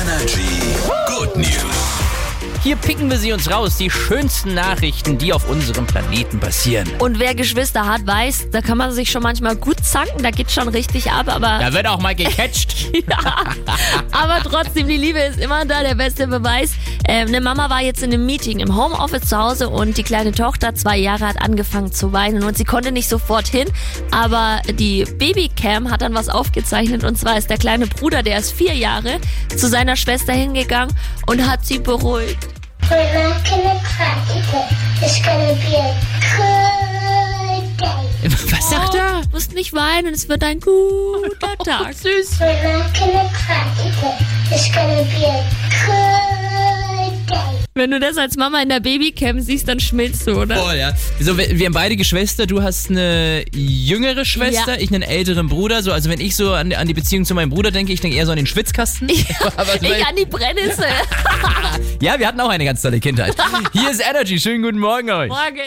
Energy Good News. Hier picken wir sie uns raus, die schönsten Nachrichten, die auf unserem Planeten passieren. Und wer Geschwister hat, weiß, da kann man sich schon manchmal gut zanken, da geht's schon richtig ab, aber, Da wird auch mal gecatcht. ja, aber trotzdem, die Liebe ist immer da, der beste Beweis. Ähm, eine Mama war jetzt in einem Meeting im Homeoffice zu Hause und die kleine Tochter, zwei Jahre, hat angefangen zu weinen und sie konnte nicht sofort hin, aber die Babycam hat dann was aufgezeichnet und zwar ist der kleine Bruder, der ist vier Jahre, zu seiner Schwester hingegangen und hat sie beruhigt. Was sagt er? Du musst nicht weinen, es wird ein guter Tag. Süß. Wenn du das als Mama in der Babycam siehst, dann schmilzt du, oder? Voll, ja. So, wir wir haben beide Geschwister. Du hast eine jüngere Schwester, Ja. ich einen älteren Bruder. So, also wenn ich so an, an die Beziehung zu meinem Bruder denke, ich denke eher so an den Schwitzkasten. So- Ich an die Brennnessel. ja, wir hatten auch eine ganz tolle Kindheit. Hier ist Energy. Schönen guten Morgen euch. Morgen.